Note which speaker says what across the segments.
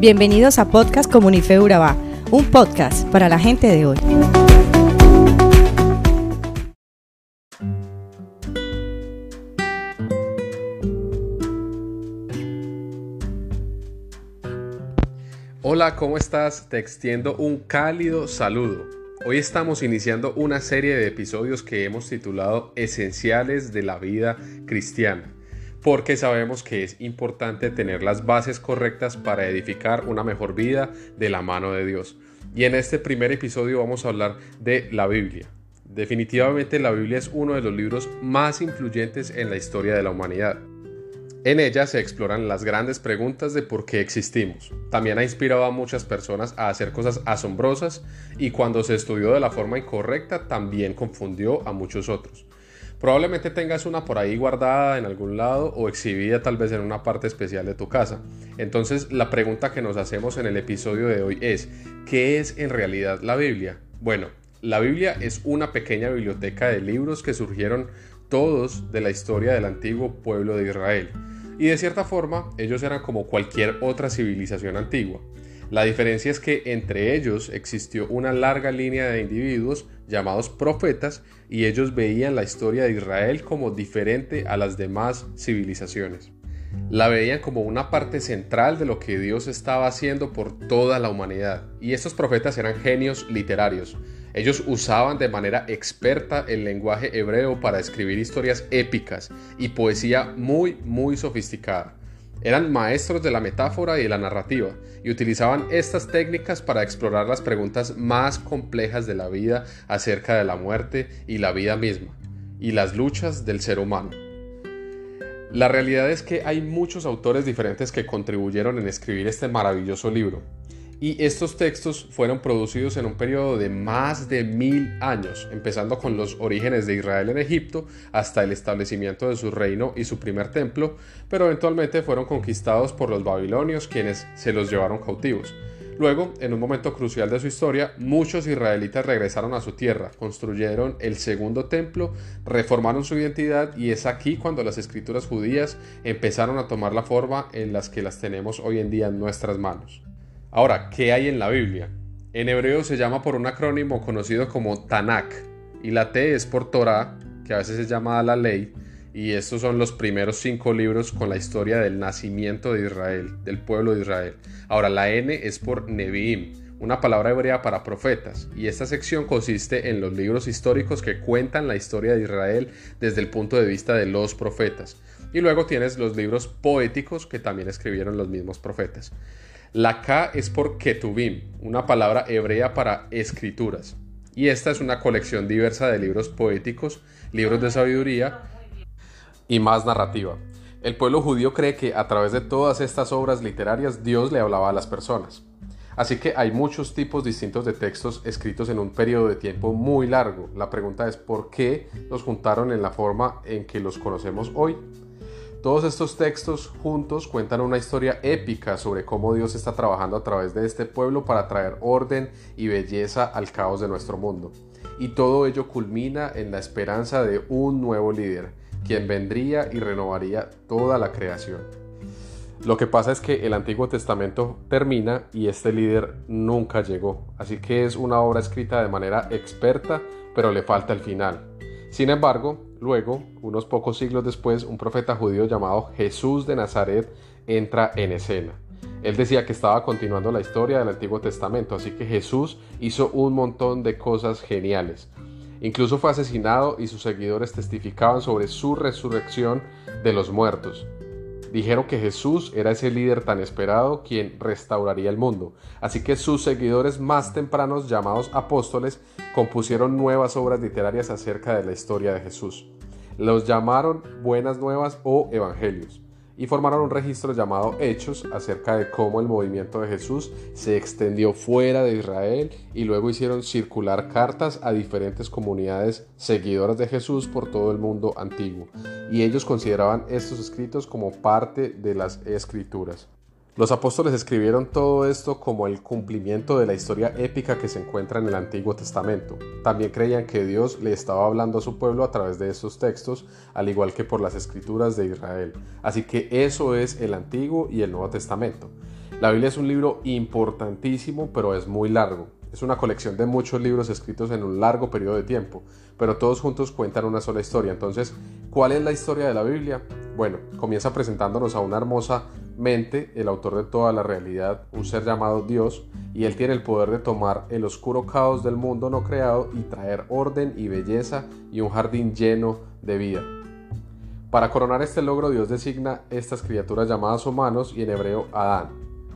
Speaker 1: Bienvenidos a Podcast Comunife Urabá, un podcast para la gente de hoy.
Speaker 2: Hola, ¿cómo estás? Te extiendo un cálido saludo. Hoy estamos iniciando una serie de episodios que hemos titulado Esenciales de la vida cristiana porque sabemos que es importante tener las bases correctas para edificar una mejor vida de la mano de Dios. Y en este primer episodio vamos a hablar de la Biblia. Definitivamente la Biblia es uno de los libros más influyentes en la historia de la humanidad. En ella se exploran las grandes preguntas de por qué existimos. También ha inspirado a muchas personas a hacer cosas asombrosas y cuando se estudió de la forma incorrecta también confundió a muchos otros. Probablemente tengas una por ahí guardada en algún lado o exhibida tal vez en una parte especial de tu casa. Entonces la pregunta que nos hacemos en el episodio de hoy es, ¿qué es en realidad la Biblia? Bueno, la Biblia es una pequeña biblioteca de libros que surgieron todos de la historia del antiguo pueblo de Israel. Y de cierta forma, ellos eran como cualquier otra civilización antigua. La diferencia es que entre ellos existió una larga línea de individuos llamados profetas y ellos veían la historia de Israel como diferente a las demás civilizaciones. La veían como una parte central de lo que Dios estaba haciendo por toda la humanidad. Y estos profetas eran genios literarios. Ellos usaban de manera experta el lenguaje hebreo para escribir historias épicas y poesía muy, muy sofisticada. Eran maestros de la metáfora y de la narrativa y utilizaban estas técnicas para explorar las preguntas más complejas de la vida acerca de la muerte y la vida misma y las luchas del ser humano. La realidad es que hay muchos autores diferentes que contribuyeron en escribir este maravilloso libro y estos textos fueron producidos en un periodo de más de mil años, empezando con los orígenes de Israel en Egipto hasta el establecimiento de su reino y su primer templo, pero eventualmente fueron conquistados por los babilonios quienes se los llevaron cautivos. Luego, en un momento crucial de su historia, muchos israelitas regresaron a su tierra, construyeron el segundo templo, reformaron su identidad y es aquí cuando las escrituras judías empezaron a tomar la forma en las que las tenemos hoy en día en nuestras manos. Ahora, ¿qué hay en la Biblia? En hebreo se llama por un acrónimo conocido como Tanakh, y la T es por Torah, que a veces es llamada la ley, y estos son los primeros cinco libros con la historia del nacimiento de Israel, del pueblo de Israel. Ahora, la N es por Nevi'im, una palabra hebrea para profetas, y esta sección consiste en los libros históricos que cuentan la historia de Israel desde el punto de vista de los profetas. Y luego tienes los libros poéticos que también escribieron los mismos profetas. La K es por Ketubim, una palabra hebrea para escrituras. Y esta es una colección diversa de libros poéticos, libros de sabiduría y más narrativa. El pueblo judío cree que a través de todas estas obras literarias Dios le hablaba a las personas. Así que hay muchos tipos distintos de textos escritos en un periodo de tiempo muy largo. La pregunta es por qué los juntaron en la forma en que los conocemos hoy. Todos estos textos juntos cuentan una historia épica sobre cómo Dios está trabajando a través de este pueblo para traer orden y belleza al caos de nuestro mundo. Y todo ello culmina en la esperanza de un nuevo líder, quien vendría y renovaría toda la creación. Lo que pasa es que el Antiguo Testamento termina y este líder nunca llegó, así que es una obra escrita de manera experta, pero le falta el final. Sin embargo, luego, unos pocos siglos después, un profeta judío llamado Jesús de Nazaret entra en escena. Él decía que estaba continuando la historia del Antiguo Testamento, así que Jesús hizo un montón de cosas geniales. Incluso fue asesinado y sus seguidores testificaban sobre su resurrección de los muertos. Dijeron que Jesús era ese líder tan esperado quien restauraría el mundo. Así que sus seguidores más tempranos, llamados apóstoles, compusieron nuevas obras literarias acerca de la historia de Jesús. Los llamaron Buenas Nuevas o Evangelios y formaron un registro llamado Hechos acerca de cómo el movimiento de Jesús se extendió fuera de Israel y luego hicieron circular cartas a diferentes comunidades seguidoras de Jesús por todo el mundo antiguo y ellos consideraban estos escritos como parte de las escrituras. Los apóstoles escribieron todo esto como el cumplimiento de la historia épica que se encuentra en el Antiguo Testamento. También creían que Dios le estaba hablando a su pueblo a través de estos textos, al igual que por las escrituras de Israel. Así que eso es el Antiguo y el Nuevo Testamento. La Biblia es un libro importantísimo, pero es muy largo. Es una colección de muchos libros escritos en un largo periodo de tiempo, pero todos juntos cuentan una sola historia. Entonces, ¿cuál es la historia de la Biblia? Bueno, comienza presentándonos a una hermosa el autor de toda la realidad, un ser llamado Dios, y él tiene el poder de tomar el oscuro caos del mundo no creado y traer orden y belleza y un jardín lleno de vida. Para coronar este logro, Dios designa estas criaturas llamadas humanos y en hebreo Adán.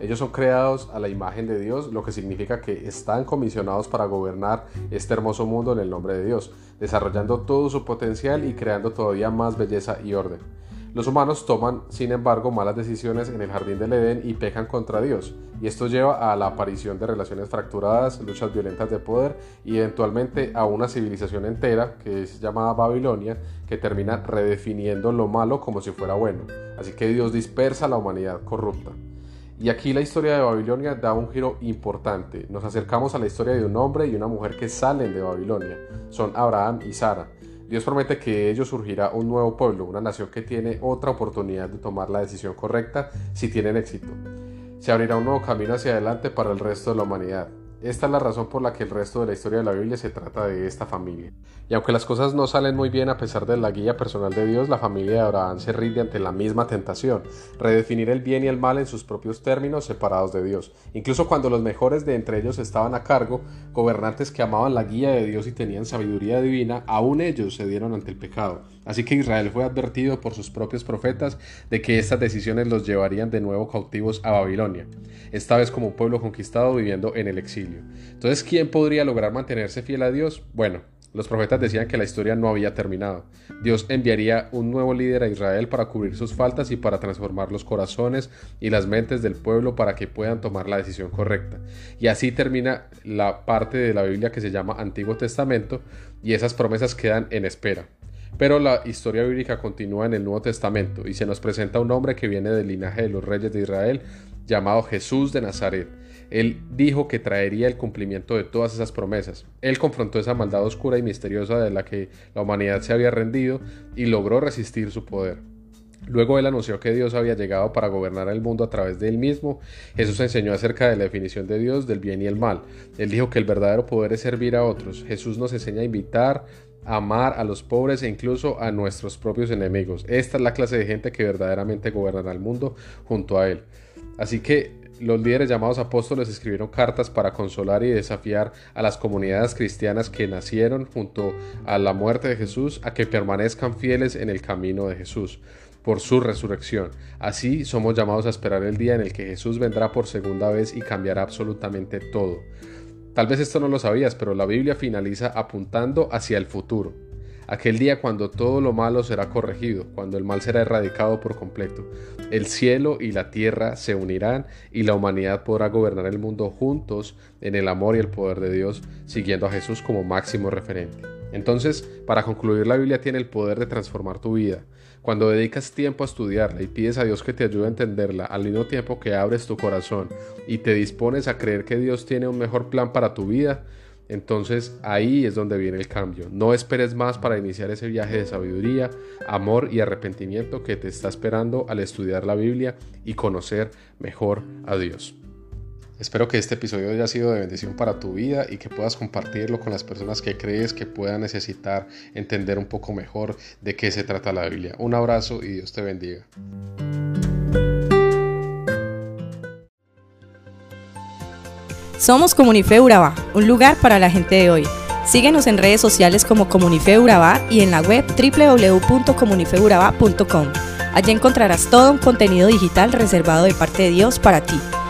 Speaker 2: Ellos son creados a la imagen de Dios, lo que significa que están comisionados para gobernar este hermoso mundo en el nombre de Dios, desarrollando todo su potencial y creando todavía más belleza y orden. Los humanos toman, sin embargo, malas decisiones en el jardín del Edén y pecan contra Dios, y esto lleva a la aparición de relaciones fracturadas, luchas violentas de poder y eventualmente a una civilización entera, que es llamada Babilonia, que termina redefiniendo lo malo como si fuera bueno. Así que Dios dispersa a la humanidad corrupta. Y aquí la historia de Babilonia da un giro importante. Nos acercamos a la historia de un hombre y una mujer que salen de Babilonia. Son Abraham y Sara. Dios promete que de ellos surgirá un nuevo pueblo, una nación que tiene otra oportunidad de tomar la decisión correcta si tienen éxito. Se abrirá un nuevo camino hacia adelante para el resto de la humanidad. Esta es la razón por la que el resto de la historia de la Biblia se trata de esta familia. Y aunque las cosas no salen muy bien a pesar de la guía personal de Dios, la familia de Abraham se rinde ante la misma tentación, redefinir el bien y el mal en sus propios términos separados de Dios. Incluso cuando los mejores de entre ellos estaban a cargo, gobernantes que amaban la guía de Dios y tenían sabiduría divina, aún ellos se dieron ante el pecado. Así que Israel fue advertido por sus propios profetas de que estas decisiones los llevarían de nuevo cautivos a Babilonia, esta vez como un pueblo conquistado viviendo en el exilio. Entonces, ¿quién podría lograr mantenerse fiel a Dios? Bueno, los profetas decían que la historia no había terminado. Dios enviaría un nuevo líder a Israel para cubrir sus faltas y para transformar los corazones y las mentes del pueblo para que puedan tomar la decisión correcta. Y así termina la parte de la Biblia que se llama Antiguo Testamento y esas promesas quedan en espera. Pero la historia bíblica continúa en el Nuevo Testamento y se nos presenta un hombre que viene del linaje de los reyes de Israel llamado Jesús de Nazaret. Él dijo que traería el cumplimiento de todas esas promesas. Él confrontó esa maldad oscura y misteriosa de la que la humanidad se había rendido y logró resistir su poder. Luego él anunció que Dios había llegado para gobernar el mundo a través de él mismo. Jesús enseñó acerca de la definición de Dios, del bien y el mal. Él dijo que el verdadero poder es servir a otros. Jesús nos enseña a invitar, amar a los pobres e incluso a nuestros propios enemigos. Esta es la clase de gente que verdaderamente gobernará el mundo junto a él. Así que los líderes llamados apóstoles escribieron cartas para consolar y desafiar a las comunidades cristianas que nacieron junto a la muerte de Jesús a que permanezcan fieles en el camino de Jesús por su resurrección. Así somos llamados a esperar el día en el que Jesús vendrá por segunda vez y cambiará absolutamente todo. Tal vez esto no lo sabías, pero la Biblia finaliza apuntando hacia el futuro aquel día cuando todo lo malo será corregido, cuando el mal será erradicado por completo. El cielo y la tierra se unirán y la humanidad podrá gobernar el mundo juntos en el amor y el poder de Dios, siguiendo a Jesús como máximo referente. Entonces, para concluir, la Biblia tiene el poder de transformar tu vida. Cuando dedicas tiempo a estudiarla y pides a Dios que te ayude a entenderla, al mismo tiempo que abres tu corazón y te dispones a creer que Dios tiene un mejor plan para tu vida, entonces ahí es donde viene el cambio. No esperes más para iniciar ese viaje de sabiduría, amor y arrepentimiento que te está esperando al estudiar la Biblia y conocer mejor a Dios. Espero que este episodio haya sido de bendición para tu vida y que puedas compartirlo con las personas que crees que puedan necesitar entender un poco mejor de qué se trata la Biblia. Un abrazo y Dios te bendiga.
Speaker 1: Somos Comunife Urabá, un lugar para la gente de hoy. Síguenos en redes sociales como Comunife Urabá y en la web www.comunifeurabá.com. Allí encontrarás todo un contenido digital reservado de parte de Dios para ti.